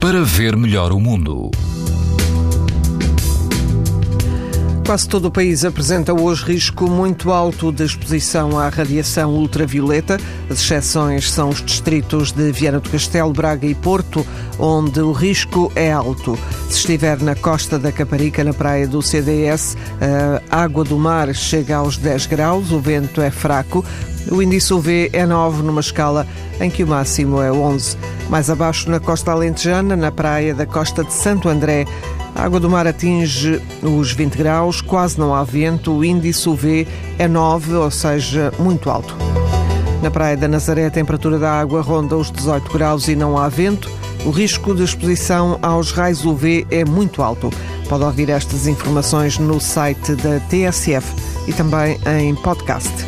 para ver melhor o mundo. Quase todo o país apresenta hoje risco muito alto de exposição à radiação ultravioleta. As exceções são os distritos de Viana do Castelo, Braga e Porto, onde o risco é alto. Se estiver na costa da Caparica, na praia do CDS, a água do mar chega aos 10 graus, o vento é fraco. O índice UV é 9 numa escala em que o máximo é 11. Mais abaixo, na costa alentejana, na praia da costa de Santo André, a água do mar atinge os 20 graus, quase não há vento, o índice UV é 9, ou seja, muito alto. Na Praia da Nazaré, a temperatura da água ronda os 18 graus e não há vento. O risco de exposição aos raios UV é muito alto. Pode ouvir estas informações no site da TSF e também em podcast.